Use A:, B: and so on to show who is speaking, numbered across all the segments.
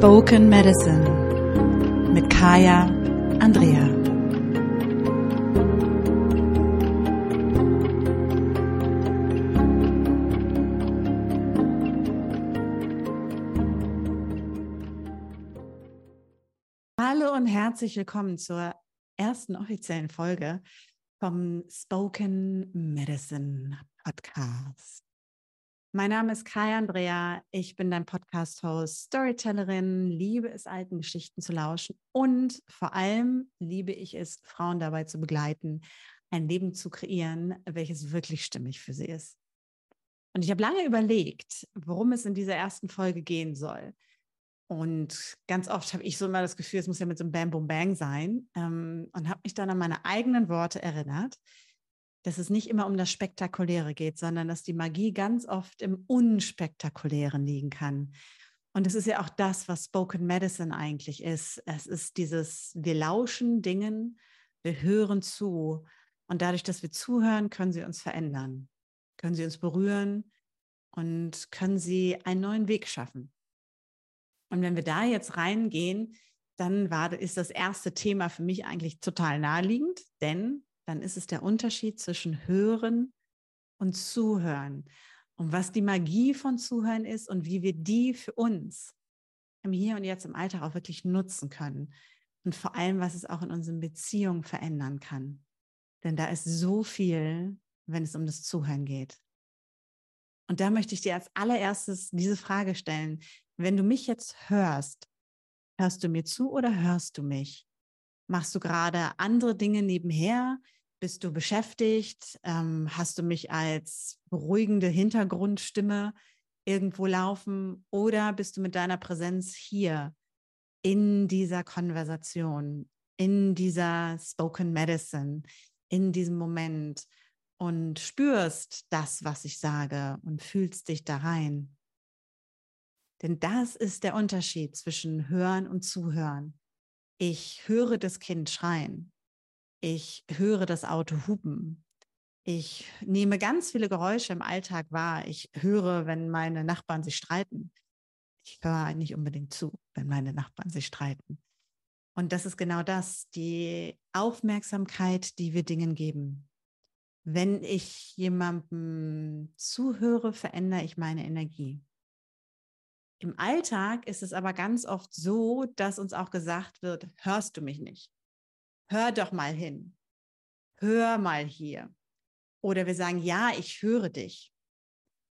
A: Spoken Medicine mit Kaya Andrea. Hallo und herzlich willkommen zur ersten offiziellen Folge vom Spoken Medicine Podcast. Mein Name ist Kai Andrea. Ich bin dein Podcast-Host, Storytellerin, liebe es, alten Geschichten zu lauschen und vor allem liebe ich es, Frauen dabei zu begleiten, ein Leben zu kreieren, welches wirklich stimmig für sie ist. Und ich habe lange überlegt, worum es in dieser ersten Folge gehen soll. Und ganz oft habe ich so immer das Gefühl, es muss ja mit so einem Bam Boom Bang sein ähm, und habe mich dann an meine eigenen Worte erinnert dass es nicht immer um das Spektakuläre geht, sondern dass die Magie ganz oft im Unspektakulären liegen kann. Und es ist ja auch das, was Spoken Medicine eigentlich ist. Es ist dieses, wir lauschen Dingen, wir hören zu. Und dadurch, dass wir zuhören, können sie uns verändern, können sie uns berühren und können sie einen neuen Weg schaffen. Und wenn wir da jetzt reingehen, dann war, ist das erste Thema für mich eigentlich total naheliegend, denn dann ist es der Unterschied zwischen Hören und Zuhören. Und was die Magie von Zuhören ist und wie wir die für uns im Hier und Jetzt im Alltag auch wirklich nutzen können. Und vor allem, was es auch in unseren Beziehungen verändern kann. Denn da ist so viel, wenn es um das Zuhören geht. Und da möchte ich dir als allererstes diese Frage stellen. Wenn du mich jetzt hörst, hörst du mir zu oder hörst du mich? Machst du gerade andere Dinge nebenher? Bist du beschäftigt? Ähm, hast du mich als beruhigende Hintergrundstimme irgendwo laufen? Oder bist du mit deiner Präsenz hier in dieser Konversation, in dieser Spoken Medicine, in diesem Moment und spürst das, was ich sage und fühlst dich da rein? Denn das ist der Unterschied zwischen Hören und Zuhören. Ich höre das Kind schreien. Ich höre das Auto hupen. Ich nehme ganz viele Geräusche im Alltag wahr. Ich höre, wenn meine Nachbarn sich streiten. Ich höre nicht unbedingt zu, wenn meine Nachbarn sich streiten. Und das ist genau das, die Aufmerksamkeit, die wir Dingen geben. Wenn ich jemandem zuhöre, verändere ich meine Energie. Im Alltag ist es aber ganz oft so, dass uns auch gesagt wird, hörst du mich nicht? hör doch mal hin, hör mal hier. Oder wir sagen, ja, ich höre dich.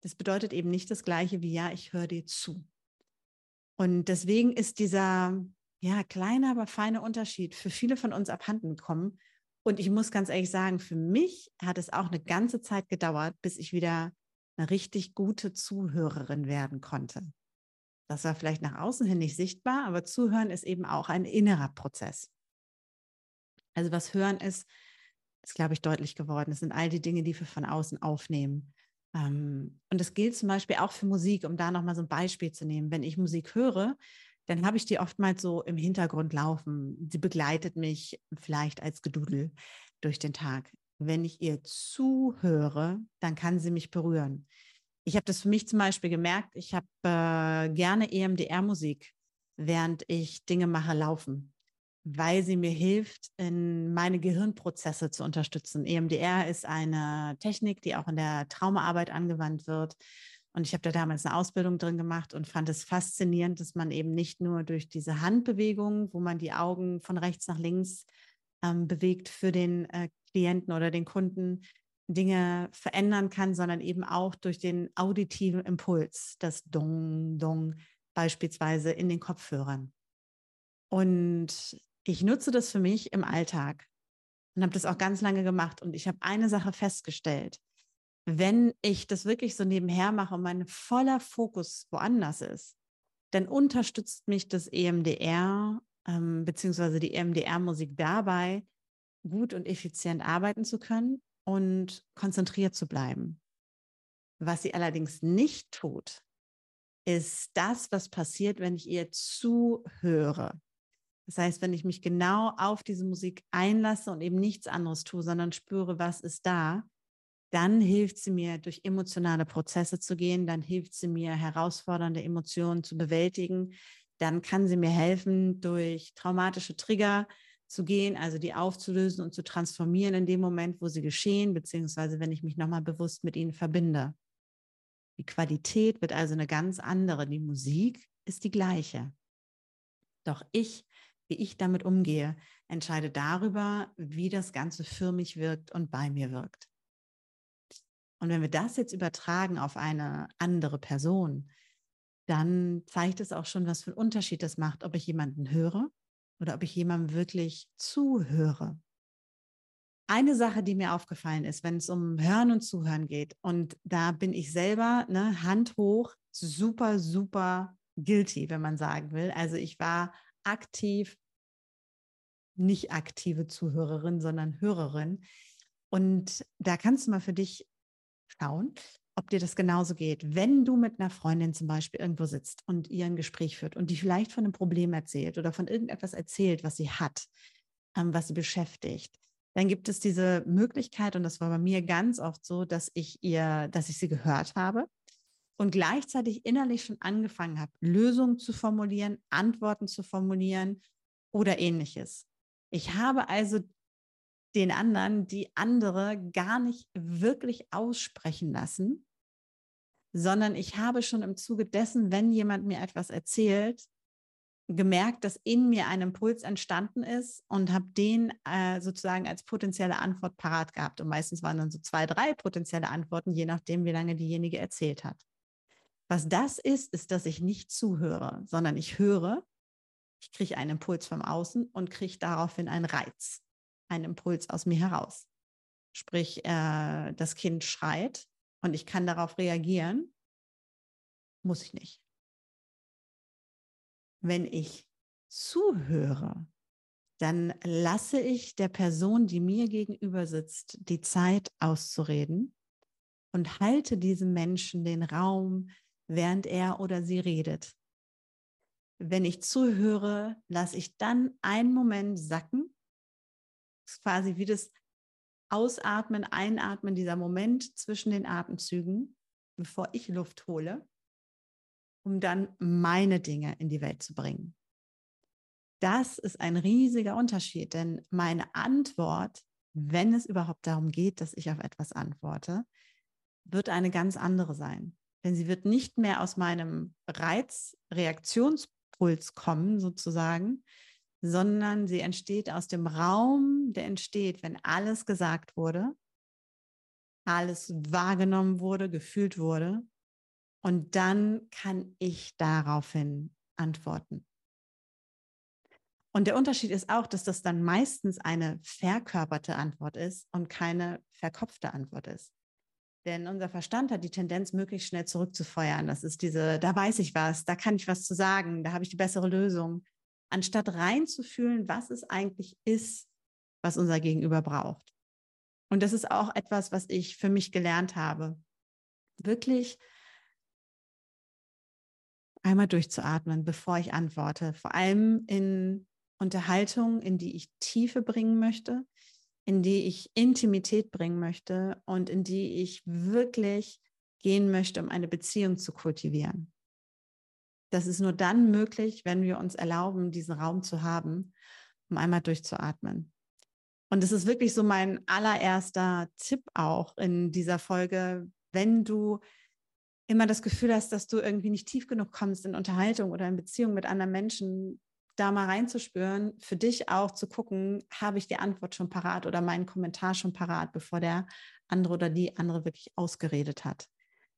A: Das bedeutet eben nicht das gleiche wie, ja, ich höre dir zu. Und deswegen ist dieser, ja, kleine, aber feine Unterschied für viele von uns abhanden gekommen. Und ich muss ganz ehrlich sagen, für mich hat es auch eine ganze Zeit gedauert, bis ich wieder eine richtig gute Zuhörerin werden konnte. Das war vielleicht nach außen hin nicht sichtbar, aber Zuhören ist eben auch ein innerer Prozess. Also was Hören ist, ist, glaube ich, deutlich geworden. Es sind all die Dinge, die wir von außen aufnehmen. Ähm, und das gilt zum Beispiel auch für Musik, um da nochmal so ein Beispiel zu nehmen. Wenn ich Musik höre, dann habe ich die oftmals so im Hintergrund laufen. Sie begleitet mich vielleicht als Gedudel durch den Tag. Wenn ich ihr zuhöre, dann kann sie mich berühren. Ich habe das für mich zum Beispiel gemerkt. Ich habe äh, gerne EMDR-Musik, während ich Dinge mache, laufen weil sie mir hilft, in meine Gehirnprozesse zu unterstützen. EMDR ist eine Technik, die auch in der Traumaarbeit angewandt wird. Und ich habe da damals eine Ausbildung drin gemacht und fand es faszinierend, dass man eben nicht nur durch diese Handbewegung, wo man die Augen von rechts nach links ähm, bewegt, für den äh, Klienten oder den Kunden Dinge verändern kann, sondern eben auch durch den auditiven Impuls, das Dong, Dong beispielsweise in den Kopfhörern. Und ich nutze das für mich im Alltag und habe das auch ganz lange gemacht. Und ich habe eine Sache festgestellt. Wenn ich das wirklich so nebenher mache und mein voller Fokus woanders ist, dann unterstützt mich das EMDR ähm, beziehungsweise die EMDR-Musik dabei, gut und effizient arbeiten zu können und konzentriert zu bleiben. Was sie allerdings nicht tut, ist das, was passiert, wenn ich ihr zuhöre. Das heißt, wenn ich mich genau auf diese Musik einlasse und eben nichts anderes tue, sondern spüre, was ist da, dann hilft sie mir, durch emotionale Prozesse zu gehen, dann hilft sie mir, herausfordernde Emotionen zu bewältigen, dann kann sie mir helfen, durch traumatische Trigger zu gehen, also die aufzulösen und zu transformieren in dem Moment, wo sie geschehen, beziehungsweise wenn ich mich nochmal bewusst mit ihnen verbinde. Die Qualität wird also eine ganz andere. Die Musik ist die gleiche. Doch ich, wie ich damit umgehe, entscheide darüber, wie das Ganze für mich wirkt und bei mir wirkt. Und wenn wir das jetzt übertragen auf eine andere Person, dann zeigt es auch schon, was für einen Unterschied das macht, ob ich jemanden höre oder ob ich jemandem wirklich zuhöre. Eine Sache, die mir aufgefallen ist, wenn es um Hören und Zuhören geht, und da bin ich selber, ne, Hand hoch, super, super guilty, wenn man sagen will. Also ich war aktiv, nicht aktive Zuhörerin, sondern Hörerin. Und da kannst du mal für dich schauen, ob dir das genauso geht. Wenn du mit einer Freundin zum Beispiel irgendwo sitzt und ihr ein Gespräch führt und die vielleicht von einem Problem erzählt oder von irgendetwas erzählt, was sie hat, ähm, was sie beschäftigt, dann gibt es diese Möglichkeit, und das war bei mir ganz oft so, dass ich ihr, dass ich sie gehört habe und gleichzeitig innerlich schon angefangen habe, Lösungen zu formulieren, Antworten zu formulieren oder ähnliches. Ich habe also den anderen die andere gar nicht wirklich aussprechen lassen, sondern ich habe schon im Zuge dessen, wenn jemand mir etwas erzählt, gemerkt, dass in mir ein Impuls entstanden ist und habe den äh, sozusagen als potenzielle Antwort parat gehabt. Und meistens waren dann so zwei, drei potenzielle Antworten, je nachdem, wie lange diejenige erzählt hat. Was das ist, ist, dass ich nicht zuhöre, sondern ich höre, ich kriege einen Impuls vom Außen und kriege daraufhin einen Reiz ein Impuls aus mir heraus. Sprich, äh, das Kind schreit und ich kann darauf reagieren, muss ich nicht. Wenn ich zuhöre, dann lasse ich der Person, die mir gegenüber sitzt, die Zeit auszureden und halte diesem Menschen den Raum, während er oder sie redet. Wenn ich zuhöre, lasse ich dann einen Moment sacken ist quasi wie das Ausatmen, Einatmen, dieser Moment zwischen den Atemzügen, bevor ich Luft hole, um dann meine Dinge in die Welt zu bringen. Das ist ein riesiger Unterschied, denn meine Antwort, wenn es überhaupt darum geht, dass ich auf etwas antworte, wird eine ganz andere sein. Denn sie wird nicht mehr aus meinem Reizreaktionspuls kommen, sozusagen, sondern sie entsteht aus dem Raum, der entsteht, wenn alles gesagt wurde, alles wahrgenommen wurde, gefühlt wurde. Und dann kann ich daraufhin antworten. Und der Unterschied ist auch, dass das dann meistens eine verkörperte Antwort ist und keine verkopfte Antwort ist. Denn unser Verstand hat die Tendenz, möglichst schnell zurückzufeuern. Das ist diese, da weiß ich was, da kann ich was zu sagen, da habe ich die bessere Lösung anstatt reinzufühlen, was es eigentlich ist, was unser Gegenüber braucht. Und das ist auch etwas, was ich für mich gelernt habe. Wirklich einmal durchzuatmen, bevor ich antworte. Vor allem in Unterhaltungen, in die ich Tiefe bringen möchte, in die ich Intimität bringen möchte und in die ich wirklich gehen möchte, um eine Beziehung zu kultivieren. Das ist nur dann möglich, wenn wir uns erlauben, diesen Raum zu haben, um einmal durchzuatmen. Und es ist wirklich so mein allererster Tipp auch in dieser Folge, wenn du immer das Gefühl hast, dass du irgendwie nicht tief genug kommst in Unterhaltung oder in Beziehung mit anderen Menschen, da mal reinzuspüren, für dich auch zu gucken, habe ich die Antwort schon parat oder meinen Kommentar schon parat, bevor der andere oder die andere wirklich ausgeredet hat.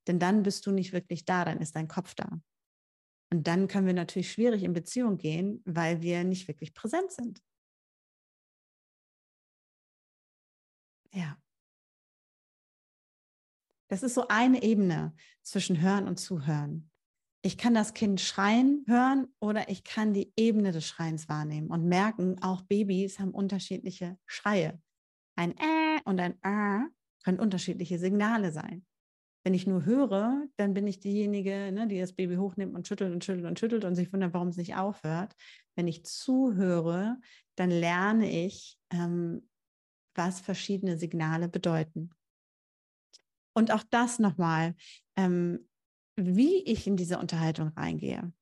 A: Denn dann bist du nicht wirklich da, dann ist dein Kopf da. Und dann können wir natürlich schwierig in Beziehung gehen, weil wir nicht wirklich präsent sind. Ja. Das ist so eine Ebene zwischen Hören und Zuhören. Ich kann das Kind schreien hören oder ich kann die Ebene des Schreins wahrnehmen und merken, auch Babys haben unterschiedliche Schreie. Ein Äh und ein Äh können unterschiedliche Signale sein. Wenn ich nur höre, dann bin ich diejenige, ne, die das Baby hochnimmt und schüttelt und schüttelt und schüttelt und sich wundert, warum es nicht aufhört. Wenn ich zuhöre, dann lerne ich, ähm, was verschiedene Signale bedeuten. Und auch das nochmal, ähm, wie ich in diese Unterhaltung reingehe.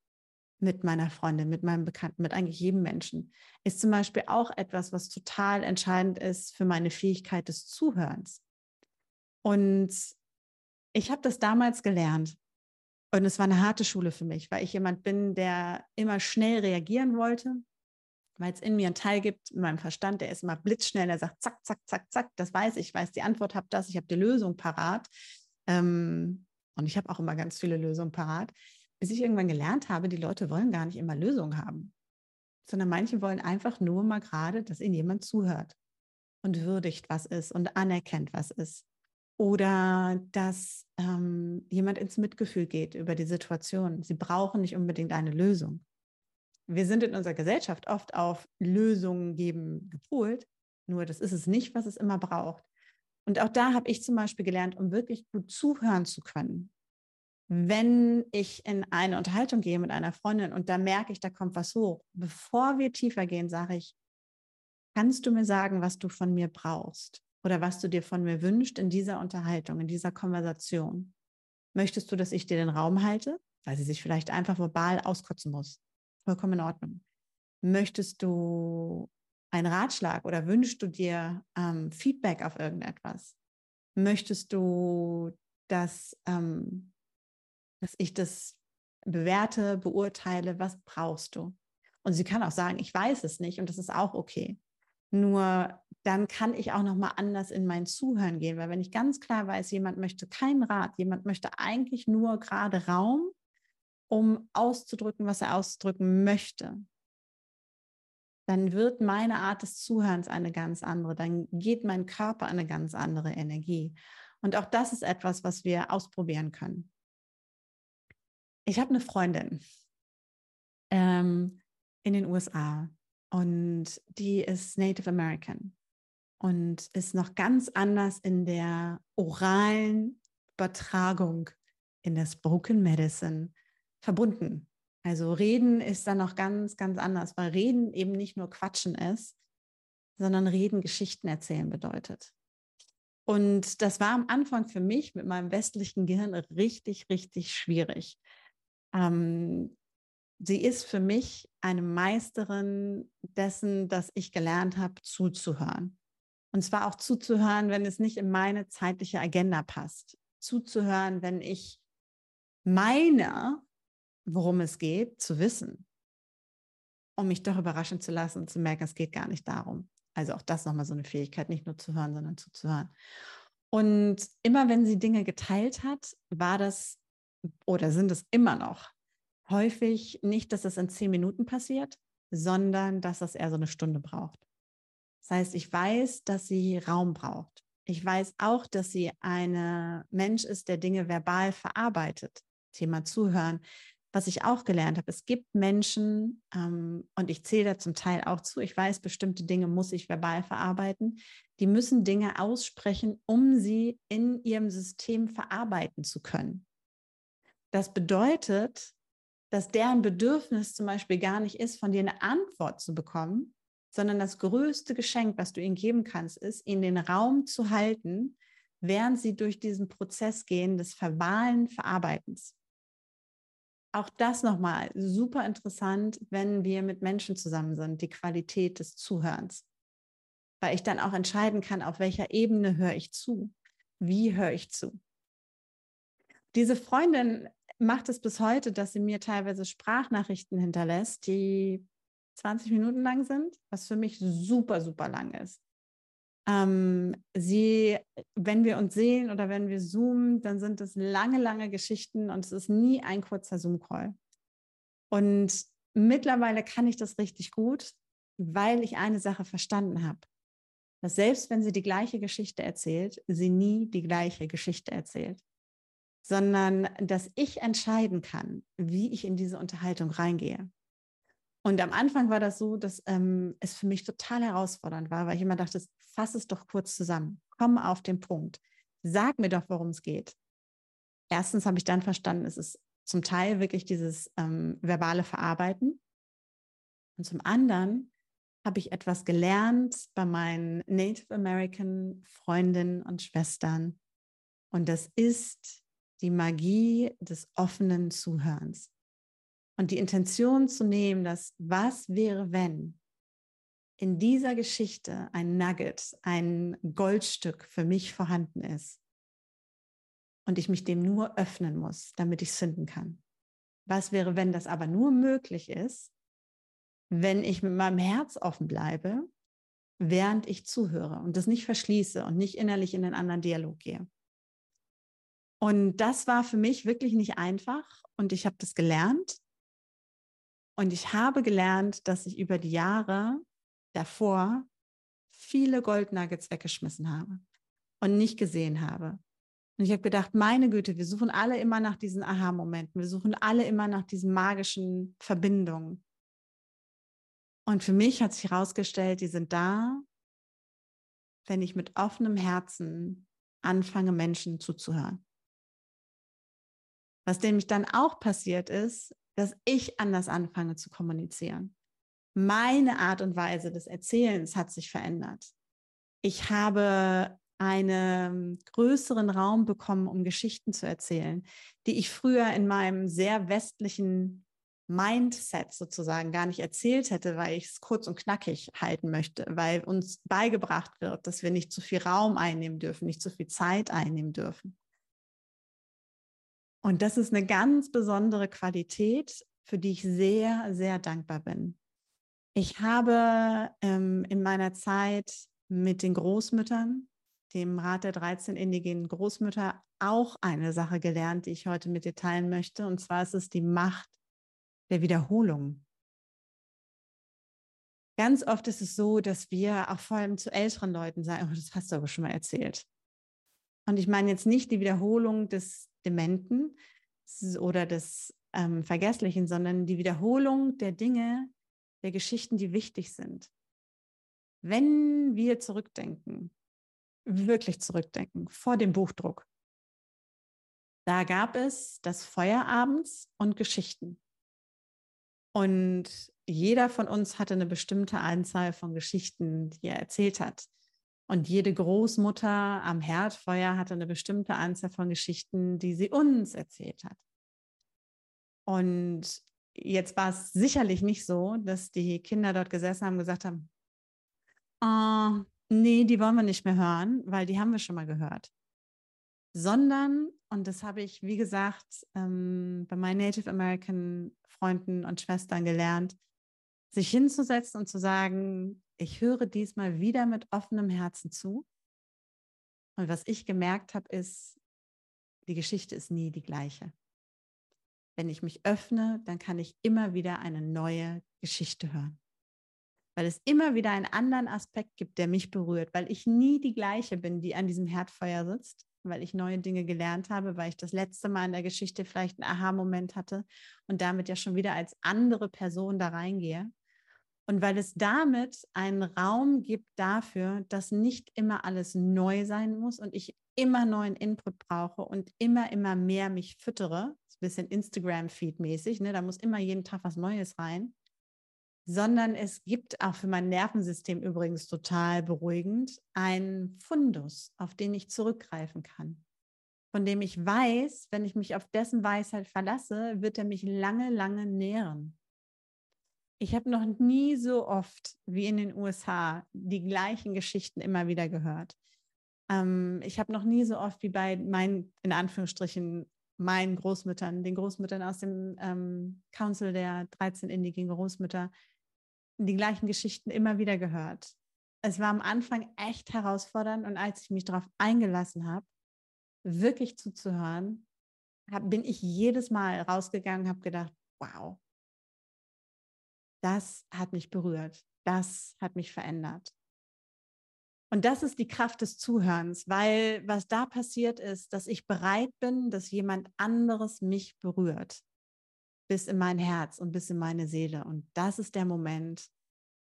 A: mit meiner Freundin, mit meinem Bekannten, mit eigentlich jedem Menschen, ist zum Beispiel auch etwas, was total entscheidend ist für meine Fähigkeit des Zuhörens. Und ich habe das damals gelernt. Und es war eine harte Schule für mich, weil ich jemand bin, der immer schnell reagieren wollte, weil es in mir einen Teil gibt, in meinem Verstand, der ist immer blitzschnell, der sagt, zack, zack, zack, zack, das weiß ich, ich weiß die Antwort, habe das, ich habe die Lösung parat. Ähm, und ich habe auch immer ganz viele Lösungen parat, bis ich irgendwann gelernt habe, die Leute wollen gar nicht immer Lösungen haben, sondern manche wollen einfach nur mal gerade, dass ihnen jemand zuhört und würdigt, was ist und anerkennt, was ist. Oder dass ähm, jemand ins Mitgefühl geht über die Situation. Sie brauchen nicht unbedingt eine Lösung. Wir sind in unserer Gesellschaft oft auf Lösungen geben gepolt, nur das ist es nicht, was es immer braucht. Und auch da habe ich zum Beispiel gelernt, um wirklich gut zuhören zu können. Wenn ich in eine Unterhaltung gehe mit einer Freundin und da merke ich, da kommt was hoch, bevor wir tiefer gehen, sage ich, kannst du mir sagen, was du von mir brauchst oder was du dir von mir wünschst in dieser Unterhaltung, in dieser Konversation? Möchtest du, dass ich dir den Raum halte, weil sie sich vielleicht einfach verbal auskotzen muss? Vollkommen in Ordnung. Möchtest du einen Ratschlag oder wünschst du dir ähm, Feedback auf irgendetwas? Möchtest du, dass, ähm, dass ich das bewerte, beurteile? Was brauchst du? Und sie kann auch sagen, ich weiß es nicht und das ist auch okay. Nur dann kann ich auch noch mal anders in mein Zuhören gehen, weil wenn ich ganz klar weiß, jemand möchte keinen Rat, jemand möchte eigentlich nur gerade Raum, um auszudrücken, was er ausdrücken möchte, dann wird meine Art des Zuhörens eine ganz andere. Dann geht mein Körper eine ganz andere Energie. Und auch das ist etwas, was wir ausprobieren können. Ich habe eine Freundin ähm, in den USA und die ist Native American und ist noch ganz anders in der oralen Übertragung in der Spoken Medicine verbunden also reden ist dann noch ganz, ganz anders, weil reden eben nicht nur quatschen ist, sondern reden Geschichten erzählen bedeutet. Und das war am Anfang für mich mit meinem westlichen Gehirn richtig, richtig schwierig. Ähm, sie ist für mich eine Meisterin dessen, dass ich gelernt habe, zuzuhören. Und zwar auch zuzuhören, wenn es nicht in meine zeitliche Agenda passt. Zuzuhören, wenn ich meine, worum es geht, zu wissen, um mich doch überraschen zu lassen und zu merken, es geht gar nicht darum. Also auch das nochmal so eine Fähigkeit, nicht nur zu hören, sondern zuzuhören. Und immer wenn sie Dinge geteilt hat, war das oder sind es immer noch häufig nicht, dass es in zehn Minuten passiert, sondern dass das eher so eine Stunde braucht. Das heißt, ich weiß, dass sie Raum braucht. Ich weiß auch, dass sie ein Mensch ist, der Dinge verbal verarbeitet. Thema Zuhören, was ich auch gelernt habe, es gibt Menschen, ähm, und ich zähle da zum Teil auch zu, ich weiß, bestimmte Dinge muss ich verbal verarbeiten, die müssen Dinge aussprechen, um sie in ihrem System verarbeiten zu können. Das bedeutet, dass deren Bedürfnis zum Beispiel gar nicht ist, von dir eine Antwort zu bekommen, sondern das größte Geschenk, was du ihnen geben kannst, ist, ihnen den Raum zu halten, während sie durch diesen Prozess gehen des verbalen Verarbeitens auch das nochmal super interessant, wenn wir mit Menschen zusammen sind, die Qualität des Zuhörens. Weil ich dann auch entscheiden kann, auf welcher Ebene höre ich zu, wie höre ich zu. Diese Freundin macht es bis heute, dass sie mir teilweise Sprachnachrichten hinterlässt, die 20 Minuten lang sind, was für mich super, super lang ist. Ähm, sie, wenn wir uns sehen oder wenn wir zoomen, dann sind es lange, lange Geschichten und es ist nie ein kurzer Zoom-Call. Und mittlerweile kann ich das richtig gut, weil ich eine Sache verstanden habe. Dass selbst wenn sie die gleiche Geschichte erzählt, sie nie die gleiche Geschichte erzählt, sondern dass ich entscheiden kann, wie ich in diese Unterhaltung reingehe. Und am Anfang war das so, dass ähm, es für mich total herausfordernd war, weil ich immer dachte, fass es doch kurz zusammen, komm auf den Punkt, sag mir doch, worum es geht. Erstens habe ich dann verstanden, es ist zum Teil wirklich dieses ähm, verbale Verarbeiten. Und zum anderen habe ich etwas gelernt bei meinen Native American Freundinnen und Schwestern. Und das ist die Magie des offenen Zuhörens. Und die Intention zu nehmen, dass was wäre, wenn in dieser Geschichte ein Nugget, ein Goldstück für mich vorhanden ist und ich mich dem nur öffnen muss, damit ich es finden kann. Was wäre, wenn das aber nur möglich ist, wenn ich mit meinem Herz offen bleibe, während ich zuhöre und das nicht verschließe und nicht innerlich in den anderen Dialog gehe. Und das war für mich wirklich nicht einfach und ich habe das gelernt. Und ich habe gelernt, dass ich über die Jahre davor viele Goldnuggets weggeschmissen habe und nicht gesehen habe. Und ich habe gedacht, meine Güte, wir suchen alle immer nach diesen Aha-Momenten. Wir suchen alle immer nach diesen magischen Verbindungen. Und für mich hat sich herausgestellt, die sind da, wenn ich mit offenem Herzen anfange, Menschen zuzuhören. Was nämlich dann auch passiert ist, dass ich anders anfange zu kommunizieren. Meine Art und Weise des Erzählens hat sich verändert. Ich habe einen größeren Raum bekommen, um Geschichten zu erzählen, die ich früher in meinem sehr westlichen Mindset sozusagen gar nicht erzählt hätte, weil ich es kurz und knackig halten möchte, weil uns beigebracht wird, dass wir nicht zu viel Raum einnehmen dürfen, nicht zu viel Zeit einnehmen dürfen. Und das ist eine ganz besondere Qualität, für die ich sehr, sehr dankbar bin. Ich habe ähm, in meiner Zeit mit den Großmüttern, dem Rat der 13 indigenen Großmütter, auch eine Sache gelernt, die ich heute mit dir teilen möchte. Und zwar ist es die Macht der Wiederholung. Ganz oft ist es so, dass wir auch vor allem zu älteren Leuten sagen, oh, das hast du aber schon mal erzählt. Und ich meine jetzt nicht die Wiederholung des Dementen oder des ähm, Vergesslichen, sondern die Wiederholung der Dinge, der Geschichten, die wichtig sind. Wenn wir zurückdenken, wirklich zurückdenken, vor dem Buchdruck, da gab es das Feuerabends und Geschichten. Und jeder von uns hatte eine bestimmte Anzahl von Geschichten, die er erzählt hat. Und jede Großmutter am Herdfeuer hatte eine bestimmte Anzahl von Geschichten, die sie uns erzählt hat. Und jetzt war es sicherlich nicht so, dass die Kinder dort gesessen haben und gesagt haben, oh, nee, die wollen wir nicht mehr hören, weil die haben wir schon mal gehört. Sondern, und das habe ich, wie gesagt, ähm, bei meinen Native American Freunden und Schwestern gelernt, sich hinzusetzen und zu sagen, ich höre diesmal wieder mit offenem Herzen zu. Und was ich gemerkt habe, ist, die Geschichte ist nie die gleiche. Wenn ich mich öffne, dann kann ich immer wieder eine neue Geschichte hören. Weil es immer wieder einen anderen Aspekt gibt, der mich berührt, weil ich nie die gleiche bin, die an diesem Herdfeuer sitzt, weil ich neue Dinge gelernt habe, weil ich das letzte Mal in der Geschichte vielleicht einen Aha-Moment hatte und damit ja schon wieder als andere Person da reingehe. Und weil es damit einen Raum gibt dafür, dass nicht immer alles neu sein muss und ich immer neuen Input brauche und immer, immer mehr mich füttere, ein bisschen Instagram-Feed-mäßig, ne? da muss immer jeden Tag was Neues rein, sondern es gibt auch für mein Nervensystem übrigens total beruhigend einen Fundus, auf den ich zurückgreifen kann, von dem ich weiß, wenn ich mich auf dessen Weisheit verlasse, wird er mich lange, lange nähren. Ich habe noch nie so oft wie in den USA die gleichen Geschichten immer wieder gehört. Ähm, ich habe noch nie so oft wie bei meinen, in Anführungsstrichen, meinen Großmüttern, den Großmüttern aus dem ähm, Council der 13 indigenen Großmütter, die gleichen Geschichten immer wieder gehört. Es war am Anfang echt herausfordernd und als ich mich darauf eingelassen habe, wirklich zuzuhören, hab, bin ich jedes Mal rausgegangen und habe gedacht, wow, das hat mich berührt, das hat mich verändert. Und das ist die Kraft des Zuhörens, weil was da passiert ist, dass ich bereit bin, dass jemand anderes mich berührt, bis in mein Herz und bis in meine Seele. Und das ist der Moment,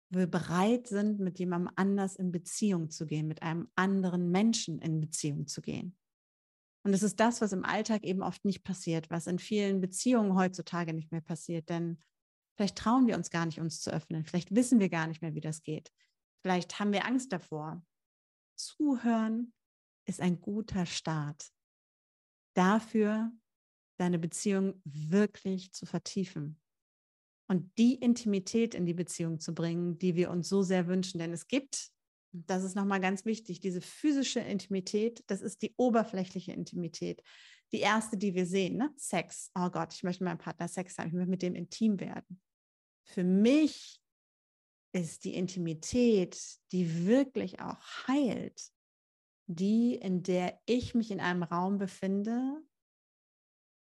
A: wo wir bereit sind, mit jemandem anders in Beziehung zu gehen, mit einem anderen Menschen in Beziehung zu gehen. Und es ist das, was im Alltag eben oft nicht passiert, was in vielen Beziehungen heutzutage nicht mehr passiert. Denn Vielleicht trauen wir uns gar nicht, uns zu öffnen. Vielleicht wissen wir gar nicht mehr, wie das geht. Vielleicht haben wir Angst davor. Zuhören ist ein guter Start dafür, deine Beziehung wirklich zu vertiefen, und die Intimität in die Beziehung zu bringen, die wir uns so sehr wünschen. Denn es gibt, das ist nochmal ganz wichtig, diese physische Intimität, das ist die oberflächliche Intimität. Die erste, die wir sehen, ne? Sex. Oh Gott, ich möchte mit meinem Partner Sex haben, ich möchte mit dem intim werden. Für mich ist die Intimität, die wirklich auch heilt, die, in der ich mich in einem Raum befinde,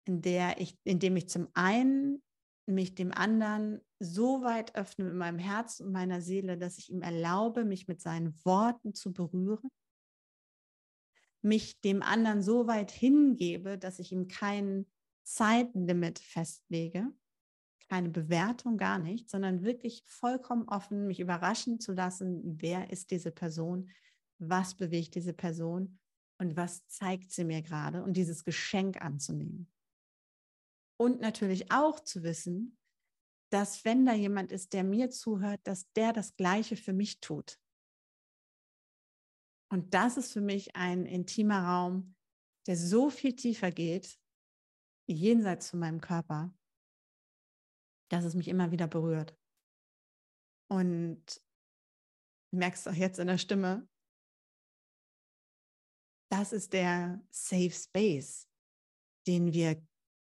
A: in der ich, in dem ich zum einen mich dem anderen so weit öffne mit meinem Herz und meiner Seele, dass ich ihm erlaube, mich mit seinen Worten zu berühren, mich dem anderen so weit hingebe, dass ich ihm kein Zeitlimit festlege, keine Bewertung, gar nicht, sondern wirklich vollkommen offen, mich überraschen zu lassen, wer ist diese Person, was bewegt diese Person und was zeigt sie mir gerade und dieses Geschenk anzunehmen. Und natürlich auch zu wissen, dass wenn da jemand ist, der mir zuhört, dass der das Gleiche für mich tut. Und das ist für mich ein intimer Raum, der so viel tiefer geht, jenseits von meinem Körper, dass es mich immer wieder berührt. Und merkst auch jetzt in der Stimme, das ist der Safe Space, den wir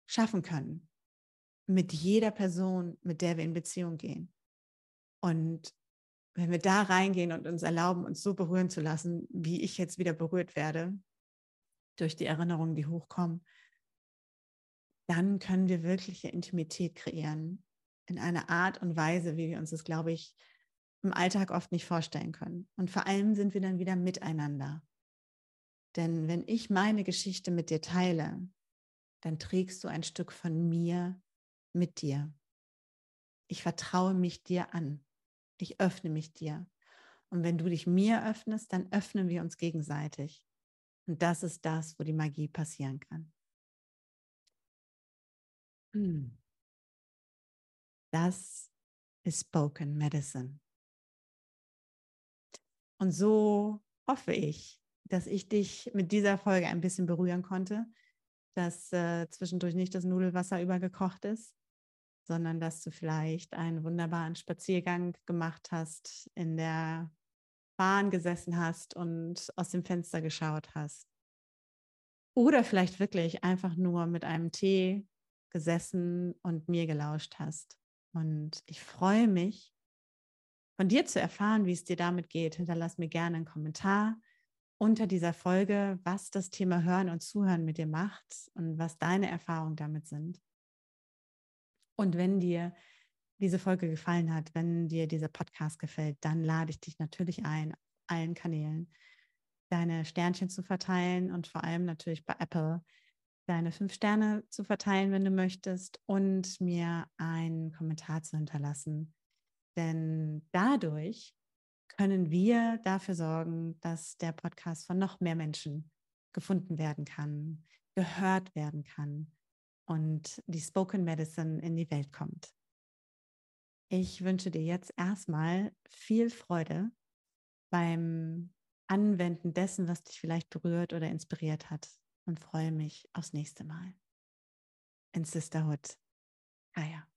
A: schaffen können. Mit jeder Person, mit der wir in Beziehung gehen. Und wenn wir da reingehen und uns erlauben, uns so berühren zu lassen, wie ich jetzt wieder berührt werde, durch die Erinnerungen, die hochkommen, dann können wir wirkliche Intimität kreieren. In einer Art und Weise, wie wir uns das, glaube ich, im Alltag oft nicht vorstellen können. Und vor allem sind wir dann wieder miteinander. Denn wenn ich meine Geschichte mit dir teile, dann trägst du ein Stück von mir mit dir. Ich vertraue mich dir an. Ich öffne mich dir. Und wenn du dich mir öffnest, dann öffnen wir uns gegenseitig. Und das ist das, wo die Magie passieren kann. Hm. Das ist Spoken Medicine. Und so hoffe ich, dass ich dich mit dieser Folge ein bisschen berühren konnte, dass äh, zwischendurch nicht das Nudelwasser übergekocht ist, sondern dass du vielleicht einen wunderbaren Spaziergang gemacht hast, in der Bahn gesessen hast und aus dem Fenster geschaut hast. Oder vielleicht wirklich einfach nur mit einem Tee gesessen und mir gelauscht hast. Und ich freue mich, von dir zu erfahren, wie es dir damit geht. Hinterlass mir gerne einen Kommentar unter dieser Folge, was das Thema Hören und Zuhören mit dir macht und was deine Erfahrungen damit sind. Und wenn dir diese Folge gefallen hat, wenn dir dieser Podcast gefällt, dann lade ich dich natürlich ein, allen Kanälen deine Sternchen zu verteilen und vor allem natürlich bei Apple deine fünf Sterne zu verteilen, wenn du möchtest, und mir einen Kommentar zu hinterlassen. Denn dadurch können wir dafür sorgen, dass der Podcast von noch mehr Menschen gefunden werden kann, gehört werden kann und die Spoken Medicine in die Welt kommt. Ich wünsche dir jetzt erstmal viel Freude beim Anwenden dessen, was dich vielleicht berührt oder inspiriert hat und freue mich aufs nächste Mal. In Sisterhood. Kaya.